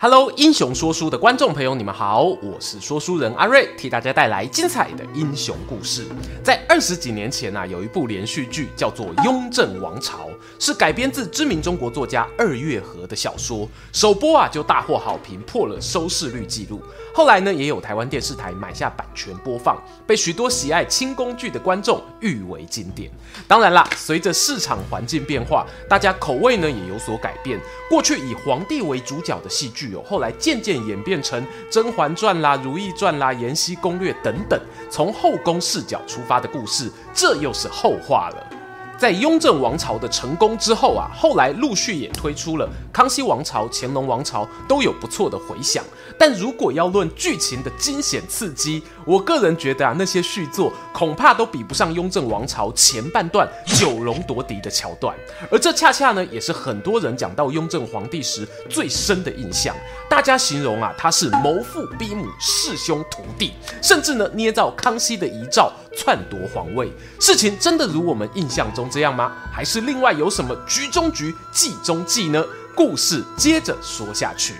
Hello，英雄说书的观众朋友，你们好，我是说书人阿瑞，替大家带来精彩的英雄故事。在二十几年前啊，有一部连续剧叫做《雍正王朝》，是改编自知名中国作家二月河的小说，首播啊就大获好评，破了收视率纪录。后来呢，也有台湾电视台买下版权播放，被许多喜爱清宫剧的观众誉为经典。当然啦，随着市场环境变化，大家口味呢也有所改变。过去以皇帝为主角的戏剧。后来渐渐演变成《甄嬛传》啦、《如懿传》啦、《延禧攻略》等等，从后宫视角出发的故事，这又是后话了。在雍正王朝的成功之后啊，后来陆续也推出了康熙王朝、乾隆王朝，都有不错的回响。但如果要论剧情的惊险刺激，我个人觉得啊，那些续作恐怕都比不上雍正王朝前半段九龙夺嫡的桥段。而这恰恰呢，也是很多人讲到雍正皇帝时最深的印象。大家形容啊，他是谋父逼母、弑兄屠弟，甚至呢捏造康熙的遗诏篡夺皇位。事情真的如我们印象中这样吗？还是另外有什么局中局、计中计呢？故事接着说下去。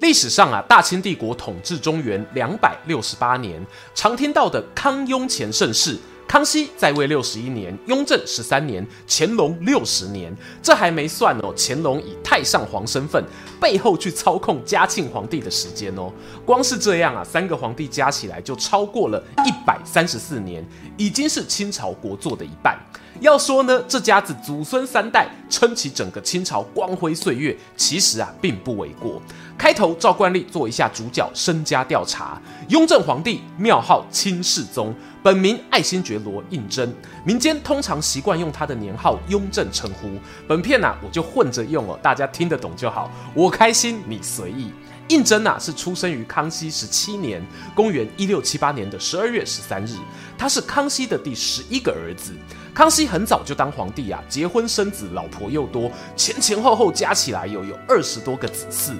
历史上啊，大清帝国统治中原两百六十八年，常听到的康雍乾盛世。康熙在位六十一年，雍正十三年，乾隆六十年，这还没算哦。乾隆以太上皇身份背后去操控嘉庆皇帝的时间哦，光是这样啊，三个皇帝加起来就超过了一百三十四年，已经是清朝国祚的一半。要说呢，这家子祖孙三代撑起整个清朝光辉岁月，其实啊，并不为过。开头照惯例做一下主角身家调查，雍正皇帝庙号清世宗。本名爱新觉罗胤禛，民间通常习惯用他的年号雍正称呼。本片呐、啊，我就混着用哦，大家听得懂就好。我开心，你随意。胤禛呐，是出生于康熙十七年，公元一六七八年的十二月十三日。他是康熙的第十一个儿子。康熙很早就当皇帝啊，结婚生子，老婆又多，前前后后加起来有有二十多个子嗣。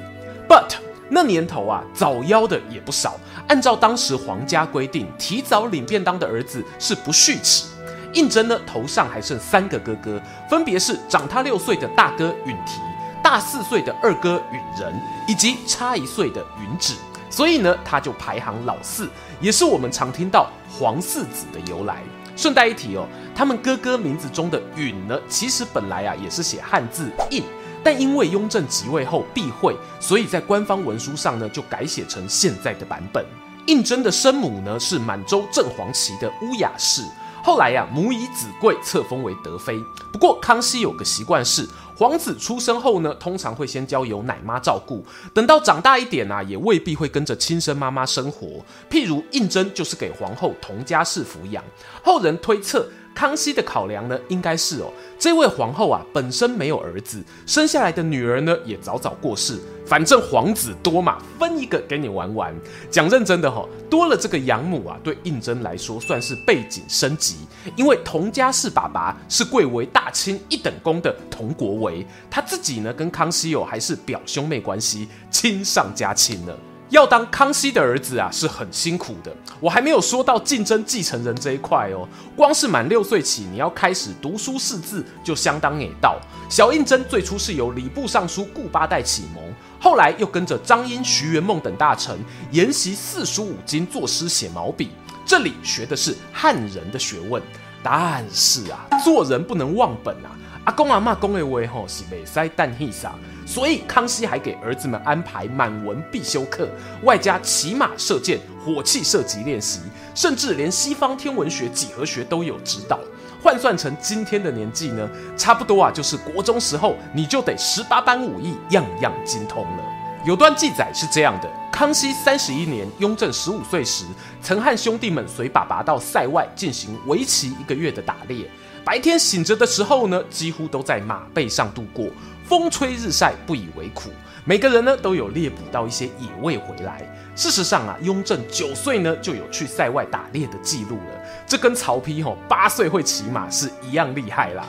But 那年头啊，早夭的也不少。按照当时皇家规定，提早领便当的儿子是不续齿。胤禛呢，头上还剩三个哥哥，分别是长他六岁的大哥允提、大四岁的二哥允仁，以及差一岁的允旨。所以呢，他就排行老四，也是我们常听到皇四子的由来。顺带一提哦，他们哥哥名字中的允呢，其实本来啊也是写汉字胤。但因为雍正即位后避讳，所以在官方文书上呢就改写成现在的版本。胤禛的生母呢是满洲正黄旗的乌雅氏，后来呀、母以子贵册封为德妃。不过康熙有个习惯是，皇子出生后呢通常会先交由奶妈照顾，等到长大一点啊也未必会跟着亲生妈妈生活。譬如胤禛就是给皇后佟家氏抚养。后人推测。康熙的考量呢，应该是哦，这位皇后啊本身没有儿子，生下来的女儿呢也早早过世，反正皇子多嘛，分一个给你玩玩。讲认真的哈、哦，多了这个养母啊，对胤禛来说算是背景升级，因为佟家氏爸爸是贵为大清一等功的佟国维，他自己呢跟康熙哦还是表兄妹关系，亲上加亲了。要当康熙的儿子啊，是很辛苦的。我还没有说到竞争继承人这一块哦。光是满六岁起，你要开始读书识字，就相当给道。小胤禛最初是由礼部尚书顾八代启蒙，后来又跟着张英、徐元梦等大臣研习四书五经，作诗写毛笔。这里学的是汉人的学问，但是啊，做人不能忘本啊。阿公阿嬷讲的话吼是未使等戏啥，所以康熙还给儿子们安排满文必修课，外加骑马射箭、火器射击练习，甚至连西方天文学、几何学都有指导。换算成今天的年纪呢，差不多啊，就是国中时候你就得十八般武艺样样精通了。有段记载是这样的：康熙三十一年，雍正十五岁时，曾和兄弟们随爸爸到塞外进行为期一个月的打猎。白天醒着的时候呢，几乎都在马背上度过，风吹日晒，不以为苦。每个人呢都有猎捕到一些野味回来。事实上啊，雍正九岁呢就有去塞外打猎的记录了，这跟曹丕吼八岁会骑马是一样厉害啦。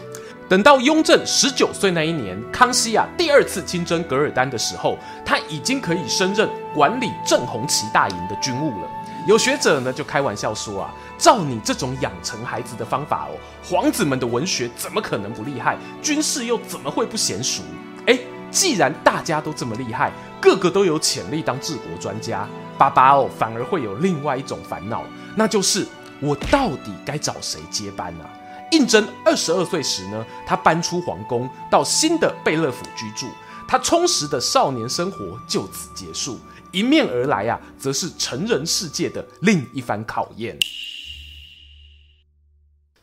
等到雍正十九岁那一年，康熙啊第二次亲征噶尔丹的时候，他已经可以升任管理正红旗大营的军务了。有学者呢就开玩笑说啊，照你这种养成孩子的方法哦，皇子们的文学怎么可能不厉害？军事又怎么会不娴熟？哎，既然大家都这么厉害，个个都有潜力当治国专家，爸爸哦反而会有另外一种烦恼，那就是我到底该找谁接班啊？胤禛二十二岁时呢，他搬出皇宫，到新的贝勒府居住。他充实的少年生活就此结束。迎面而来啊，则是成人世界的另一番考验。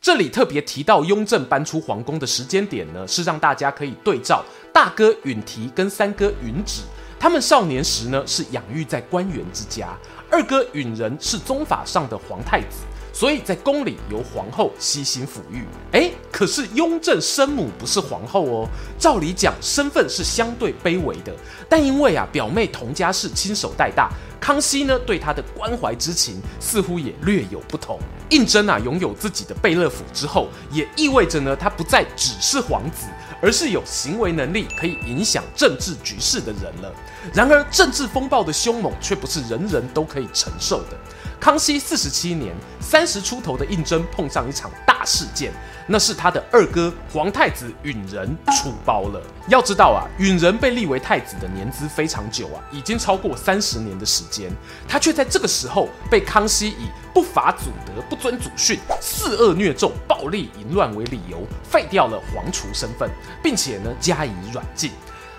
这里特别提到雍正搬出皇宫的时间点呢，是让大家可以对照大哥允提跟三哥允旨。他们少年时呢是养育在官员之家，二哥允仁是宗法上的皇太子。所以在宫里由皇后悉心抚育。哎，可是雍正生母不是皇后哦，照理讲身份是相对卑微的。但因为啊表妹佟佳氏亲手带大，康熙呢对他的关怀之情似乎也略有不同。胤禛啊拥有自己的贝勒府之后，也意味着呢他不再只是皇子，而是有行为能力可以影响政治局势的人了。然而政治风暴的凶猛却不是人人都可以承受的。康熙四十七年，三十出头的胤禛碰上一场大事件，那是他的二哥皇太子允仁出包了。要知道啊，允仁被立为太子的年资非常久啊，已经超过三十年的时间，他却在这个时候被康熙以不法祖德、不遵祖训、肆恶虐纣、暴力淫乱为理由废掉了皇储身份，并且呢加以软禁。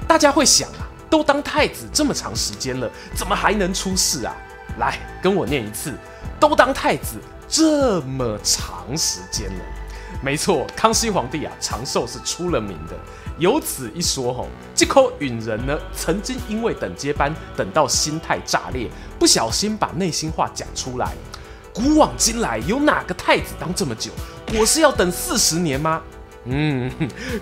大家会想啊，都当太子这么长时间了，怎么还能出事啊？来跟我念一次，都当太子这么长时间了，没错，康熙皇帝啊长寿是出了名的。有此一说吼，这口允人呢，曾经因为等接班等到心态炸裂，不小心把内心话讲出来。古往今来，有哪个太子当这么久？我是要等四十年吗？嗯，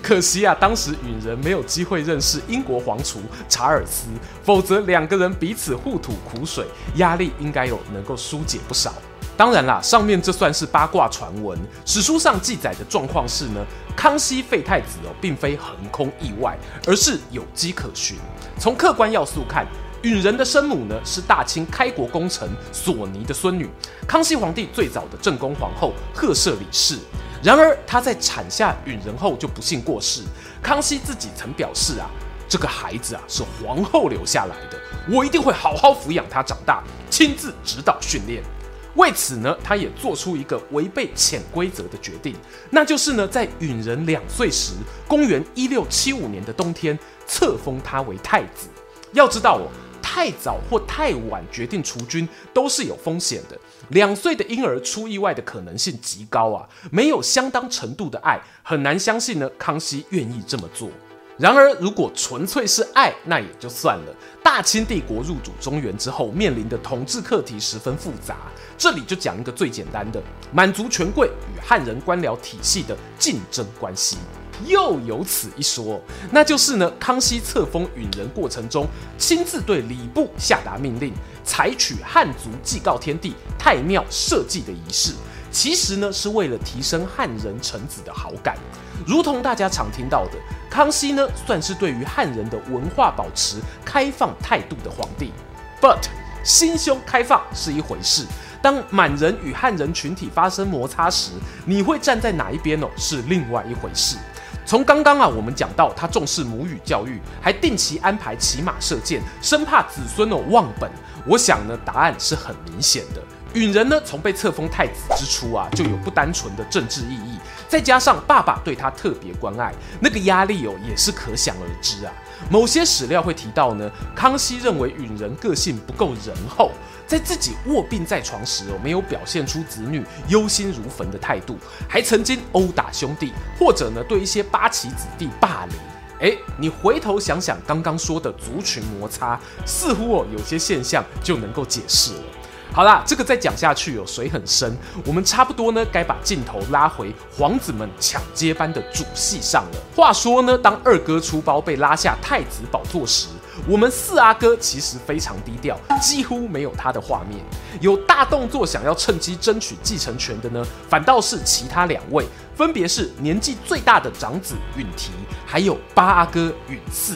可惜啊，当时允仁没有机会认识英国皇储查尔斯，否则两个人彼此互吐苦水，压力应该有能够疏解不少。当然啦，上面这算是八卦传闻，史书上记载的状况是呢，康熙废太子哦，并非横空意外，而是有迹可循。从客观要素看，允仁的生母呢是大清开国功臣索尼的孙女，康熙皇帝最早的正宫皇后赫舍里氏。然而，他在产下允仁后就不幸过世。康熙自己曾表示啊，这个孩子啊是皇后留下来的，我一定会好好抚养他长大，亲自指导训练。为此呢，他也做出一个违背潜规则的决定，那就是呢，在允仁两岁时，公元一六七五年的冬天，册封他为太子。要知道哦。太早或太晚决定除军都是有风险的。两岁的婴儿出意外的可能性极高啊！没有相当程度的爱，很难相信呢。康熙愿意这么做。然而，如果纯粹是爱，那也就算了。大清帝国入主中原之后，面临的统治课题十分复杂。这里就讲一个最简单的，满族权贵与汉人官僚体系的竞争关系。又有此一说，那就是呢，康熙册封允仁过程中，亲自对礼部下达命令，采取汉族祭告天地、太庙社稷的仪式，其实呢是为了提升汉人臣子的好感。如同大家常听到的，康熙呢算是对于汉人的文化保持开放态度的皇帝。But 心胸开放是一回事，当满人与汉人群体发生摩擦时，你会站在哪一边哦？是另外一回事。从刚刚啊，我们讲到他重视母语教育，还定期安排骑马射箭，生怕子孙哦忘本。我想呢，答案是很明显的。允仁呢，从被册封太子之初啊，就有不单纯的政治意义，再加上爸爸对他特别关爱，那个压力哦也是可想而知啊。某些史料会提到呢，康熙认为允仁个性不够仁厚。在自己卧病在床时哦，没有表现出子女忧心如焚的态度，还曾经殴打兄弟，或者呢对一些八旗子弟霸凌。诶，你回头想想刚刚说的族群摩擦，似乎哦有些现象就能够解释了。好啦，这个再讲下去有水很深，我们差不多呢该把镜头拉回皇子们抢接班的主戏上了。话说呢，当二哥出包被拉下太子宝座时，我们四阿哥其实非常低调，几乎没有他的画面。有大动作想要趁机争取继承权的呢，反倒是其他两位，分别是年纪最大的长子允提，还有八阿哥允嗣。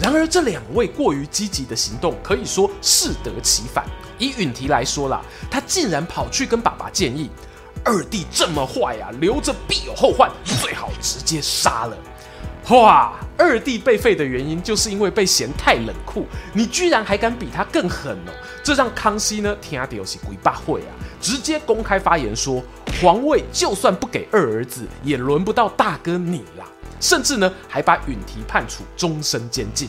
然而这两位过于积极的行动，可以说适得其反。以允提来说啦，他竟然跑去跟爸爸建议：“二弟这么坏啊，留着必有后患，最好直接杀了。”哇！二弟被废的原因就是因为被嫌太冷酷，你居然还敢比他更狠哦！这让康熙呢听到是鬼八会啊，直接公开发言说：“皇位就算不给二儿子，也轮不到大哥你啦。”甚至呢，还把允提判处终身监禁。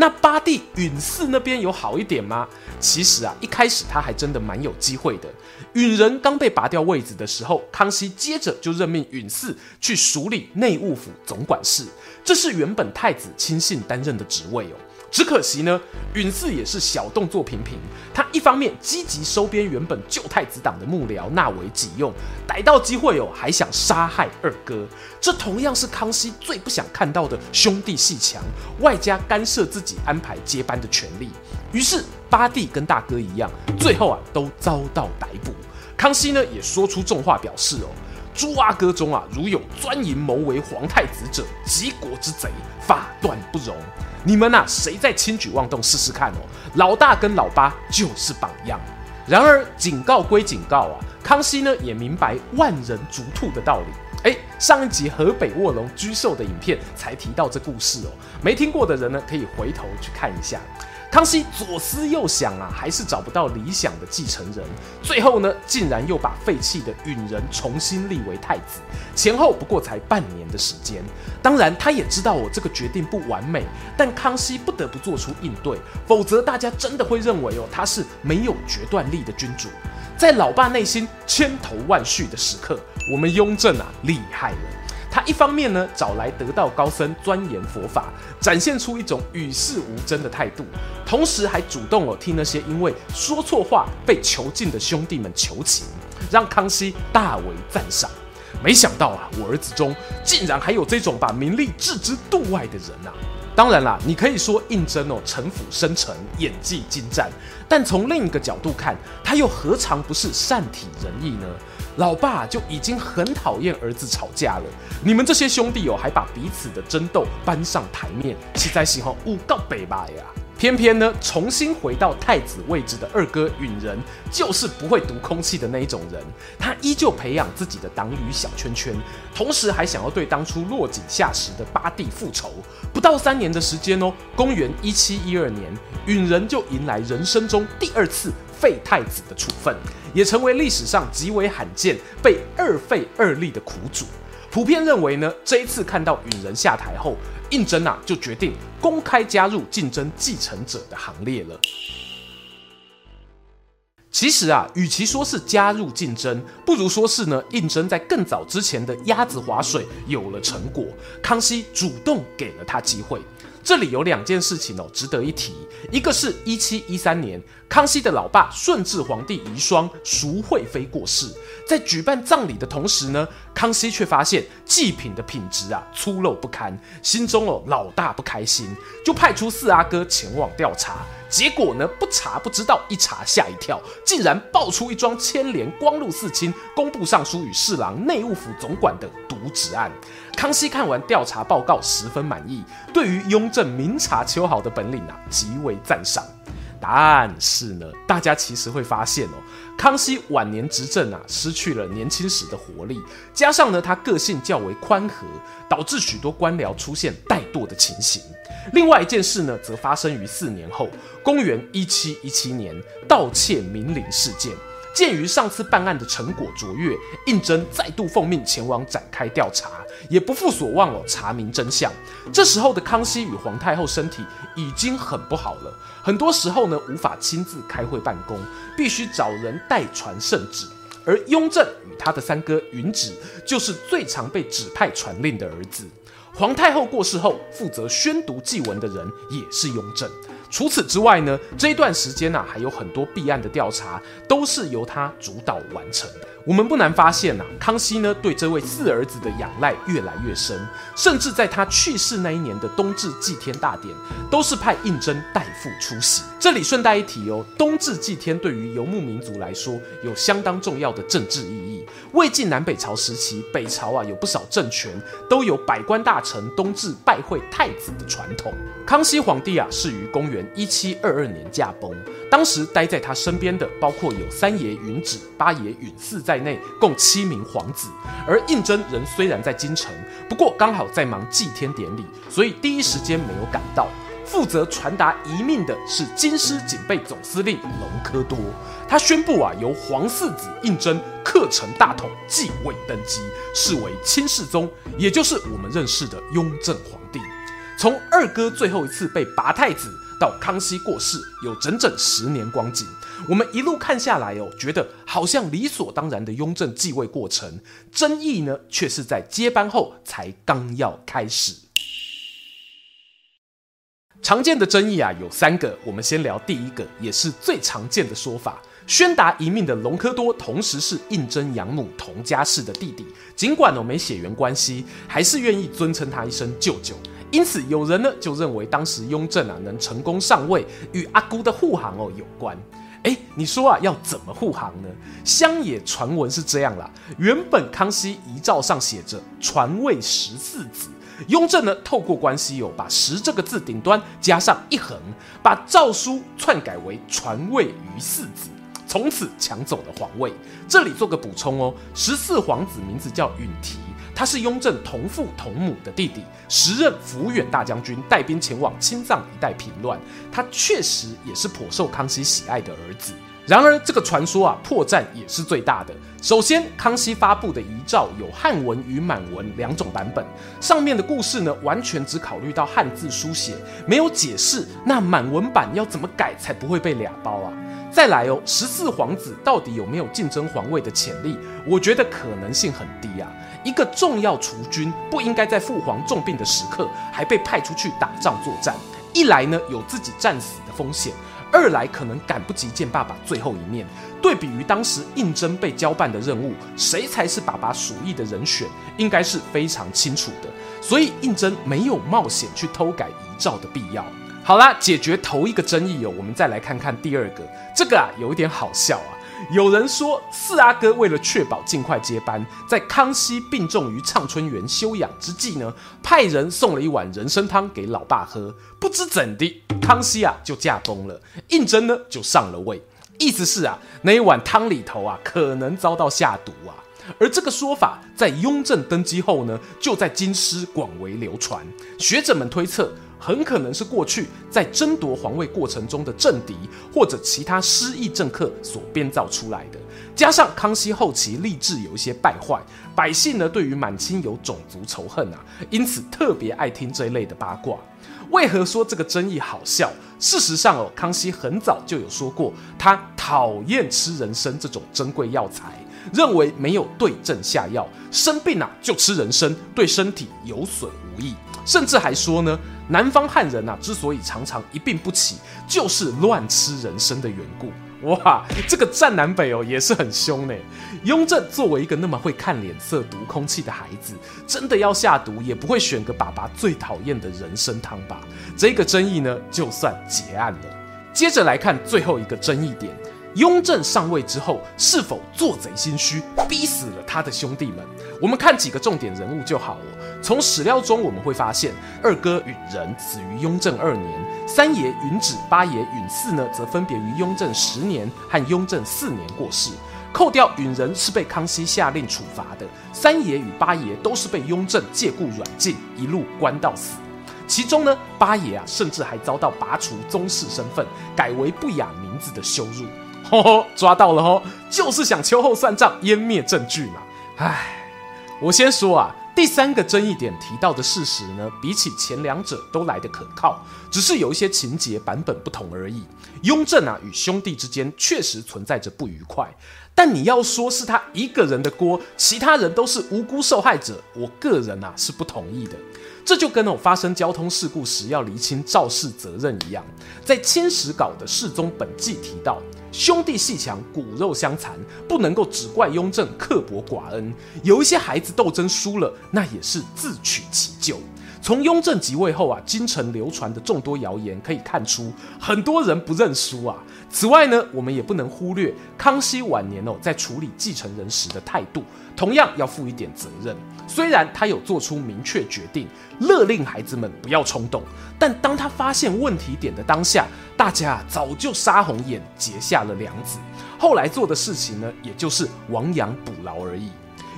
那八弟允嗣那边有好一点吗？其实啊，一开始他还真的蛮有机会的。允仁刚被拔掉位子的时候，康熙接着就任命允嗣去署理内务府总管事，这是原本太子亲信担任的职位哦。只可惜呢，允嗣也是小动作频频。他一方面积极收编原本旧太子党的幕僚纳为己用，逮到机会哦，还想杀害二哥。这同样是康熙最不想看到的兄弟鬩墙，外加干涉自己安排接班的权利。于是八弟跟大哥一样，最后啊都遭到逮捕。康熙呢也说出重话，表示哦，诸阿哥中啊，如有专营谋为皇太子者，即国之贼，法断不容。你们呐、谁再轻举妄动试试看哦？老大跟老八就是榜样。然而警告归警告啊，康熙呢也明白万人逐兔的道理。诶，上一集河北卧龙居兽的影片才提到这故事哦，没听过的人呢可以回头去看一下。康熙左思右想啊，还是找不到理想的继承人。最后呢，竟然又把废弃的允仁重新立为太子。前后不过才半年的时间。当然，他也知道我这个决定不完美，但康熙不得不做出应对，否则大家真的会认为哦，他是没有决断力的君主。在老爸内心千头万绪的时刻，我们雍正啊厉害了。他一方面呢找来得道高僧钻研佛法，展现出一种与世无争的态度，同时还主动哦替那些因为说错话被囚禁的兄弟们求情，让康熙大为赞赏。没想到啊，我儿子中竟然还有这种把名利置之度外的人啊！当然啦，你可以说胤禛哦城府深沉，演技精湛，但从另一个角度看，他又何尝不是善体人意呢？老爸就已经很讨厌儿子吵架了，你们这些兄弟哦，还把彼此的争斗搬上台面，实在是吼诬告北吧呀！偏偏呢，重新回到太子位置的二哥允仁，就是不会读空气的那一种人。他依旧培养自己的党羽小圈圈，同时还想要对当初落井下石的八弟复仇。不到三年的时间哦，公元一七一二年，允仁就迎来人生中第二次废太子的处分。也成为历史上极为罕见被二废二立的苦主。普遍认为呢，这一次看到允仁下台后，胤禛啊就决定公开加入竞争继承者的行列了。其实啊，与其说是加入竞争，不如说是呢，胤禛在更早之前的鸭子划水有了成果，康熙主动给了他机会。这里有两件事情哦，值得一提。一个是一七一三年，康熙的老爸顺治皇帝遗孀淑惠妃过世，在举办葬礼的同时呢，康熙却发现祭品的品质啊粗陋不堪，心中哦老大不开心，就派出四阿哥前往调查。结果呢，不查不知道，一查吓一跳，竟然爆出一桩牵连光禄寺卿、工部尚书与侍郎、内务府总管的渎职案。康熙看完调查报告，十分满意，对于雍正明察秋毫的本领啊，极为赞赏。但是呢，大家其实会发现哦，康熙晚年执政啊，失去了年轻时的活力，加上呢，他个性较为宽和，导致许多官僚出现怠惰的情形。另外一件事呢，则发生于四年后，公元一七一七年盗窃明陵事件。鉴于上次办案的成果卓越，胤禛再度奉命前往展开调查，也不负所望哦，查明真相。这时候的康熙与皇太后身体已经很不好了，很多时候呢无法亲自开会办公，必须找人代传圣旨。而雍正与他的三哥允旨，就是最常被指派传令的儿子。皇太后过世后，负责宣读祭文的人也是雍正。除此之外呢，这一段时间啊，还有很多弊案的调查都是由他主导完成的。我们不难发现呐、啊，康熙呢对这位四儿子的仰赖越来越深，甚至在他去世那一年的冬至祭天大典，都是派胤禛代父出席。这里顺带一提哦，冬至祭天对于游牧民族来说有相当重要的政治意义。魏晋南北朝时期，北朝啊有不少政权都有百官大臣冬至拜会太子的传统。康熙皇帝啊是于公元一七二二年驾崩，当时待在他身边的包括有三爷允旨、八爷允嗣在内，共七名皇子。而胤禛人虽然在京城，不过刚好在忙祭天典礼，所以第一时间没有赶到。负责传达遗命的是京师警备总司令隆科多，他宣布啊，由皇四子胤禛克成大统继位登基，是为清世宗，也就是我们认识的雍正皇帝。从二哥最后一次被拔太子到康熙过世，有整整十年光景。我们一路看下来哦，觉得好像理所当然的雍正继位过程，争议呢却是在接班后才刚要开始。常见的争议啊有三个，我们先聊第一个，也是最常见的说法。宣达遗命的隆科多，同时是胤禛养母佟佳氏的弟弟，尽管我没血缘关系，还是愿意尊称他一声舅舅。因此有人呢就认为，当时雍正啊能成功上位，与阿姑的护航哦有关。哎，你说啊要怎么护航呢？乡野传闻是这样啦，原本康熙遗诏上写着传位十四子。雍正呢，透过关系哦，把“十”这个字顶端加上一横，把诏书篡改为“传位于四子”，从此抢走了皇位。这里做个补充哦，十四皇子名字叫允提，他是雍正同父同母的弟弟，时任抚远大将军，带兵前往青藏一带平乱。他确实也是颇受康熙喜爱的儿子。然而，这个传说啊，破绽也是最大的。首先，康熙发布的遗诏有汉文与满文两种版本，上面的故事呢，完全只考虑到汉字书写，没有解释那满文版要怎么改才不会被俩包啊。再来哦，十四皇子到底有没有竞争皇位的潜力？我觉得可能性很低啊。一个重要储君不应该在父皇重病的时刻还被派出去打仗作战，一来呢，有自己战死的风险。二来可能赶不及见爸爸最后一面。对比于当时胤禛被交办的任务，谁才是爸爸属意的人选，应该是非常清楚的。所以胤禛没有冒险去偷改遗诏的必要。好啦，解决头一个争议哦，我们再来看看第二个。这个啊，有一点好笑啊。有人说，四阿哥为了确保尽快接班，在康熙病重于畅春园休养之际呢，派人送了一碗人参汤给老爸喝。不知怎的，康熙啊就驾崩了，胤禛呢就上了位。意思是啊，那一碗汤里头啊可能遭到下毒啊。而这个说法在雍正登基后呢，就在京师广为流传。学者们推测。很可能是过去在争夺皇位过程中的政敌或者其他失意政客所编造出来的，加上康熙后期吏治有一些败坏，百姓呢对于满清有种族仇恨啊，因此特别爱听这一类的八卦。为何说这个争议好笑？事实上哦，康熙很早就有说过，他讨厌吃人参这种珍贵药材，认为没有对症下药，生病啊就吃人参，对身体有损无益。甚至还说呢，南方汉人啊，之所以常常一病不起，就是乱吃人参的缘故。哇，这个战南北哦，也是很凶呢。雍正作为一个那么会看脸色、读空气的孩子，真的要下毒，也不会选个爸爸最讨厌的人参汤吧？这个争议呢，就算结案了。接着来看最后一个争议点。雍正上位之后，是否做贼心虚，逼死了他的兄弟们？我们看几个重点人物就好了。从史料中我们会发现，二哥允仁死于雍正二年，三爷允旨、八爷允嗣呢，则分别于雍正十年和雍正四年过世。扣掉允仁是被康熙下令处罚的，三爷与八爷都是被雍正借故软禁，一路关到死。其中呢，八爷啊，甚至还遭到拔除宗室身份，改为不雅名字的羞辱。吼吼，抓到了吼，就是想秋后算账，湮灭证据嘛。唉，我先说啊，第三个争议点提到的事实呢，比起前两者都来得可靠，只是有一些情节版本不同而已。雍正啊与兄弟之间确实存在着不愉快，但你要说是他一个人的锅，其他人都是无辜受害者，我个人啊是不同意的。这就跟我发生交通事故时要厘清肇事责任一样，在清史稿的世宗本纪提到，兄弟戏强，骨肉相残，不能够只怪雍正刻薄寡恩，有一些孩子斗争输了，那也是自取其咎。从雍正即位后啊，京城流传的众多谣言可以看出，很多人不认输啊。此外呢，我们也不能忽略康熙晚年哦，在处理继承人时的态度，同样要负一点责任。虽然他有做出明确决定，勒令孩子们不要冲动，但当他发现问题点的当下，大家早就杀红眼，结下了梁子。后来做的事情呢，也就是亡羊补牢而已。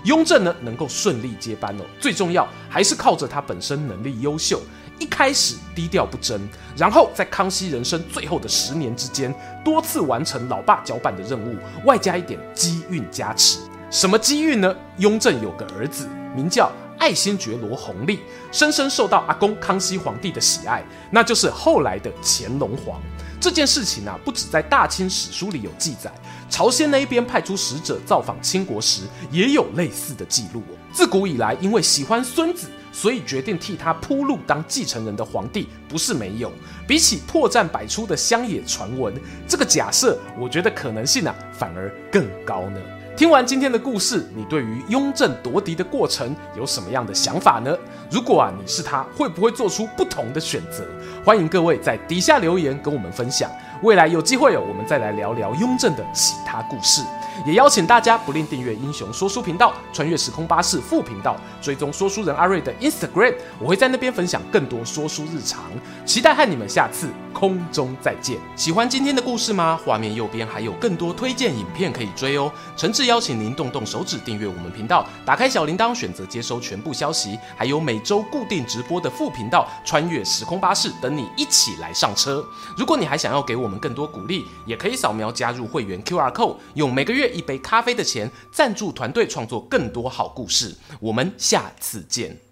雍正呢，能够顺利接班哦，最重要还是靠着他本身能力优秀。一开始低调不争，然后在康熙人生最后的十年之间，多次完成老爸交办的任务，外加一点机运加持。什么机运呢？雍正有个儿子，名叫爱新觉罗弘历，深深受到阿公康熙皇帝的喜爱，那就是后来的乾隆皇。这件事情啊，不止在大清史书里有记载，朝鲜那一边派出使者造访清国时，也有类似的记录哦。自古以来，因为喜欢孙子，所以决定替他铺路当继承人的皇帝不是没有。比起破绽百出的乡野传闻，这个假设，我觉得可能性啊，反而更高呢。听完今天的故事，你对于雍正夺嫡的过程有什么样的想法呢？如果啊你是他，会不会做出不同的选择？欢迎各位在底下留言跟我们分享。未来有机会哦，我们再来聊聊雍正的其他故事。也邀请大家不吝订阅英雄说书频道、穿越时空巴士副频道，追踪说书人阿瑞的 Instagram，我会在那边分享更多说书日常。期待和你们下次空中再见。喜欢今天的故事吗？画面右边还有更多推荐影片可以追哦。诚挚邀请您动动手指订阅我们频道，打开小铃铛，选择接收全部消息，还有每周固定直播的副频道穿越时空巴士等你一起来上车。如果你还想要给我们更多鼓励，也可以扫描加入会员 QR code，用每个月一杯咖啡的钱赞助团队创作更多好故事，我们下次见。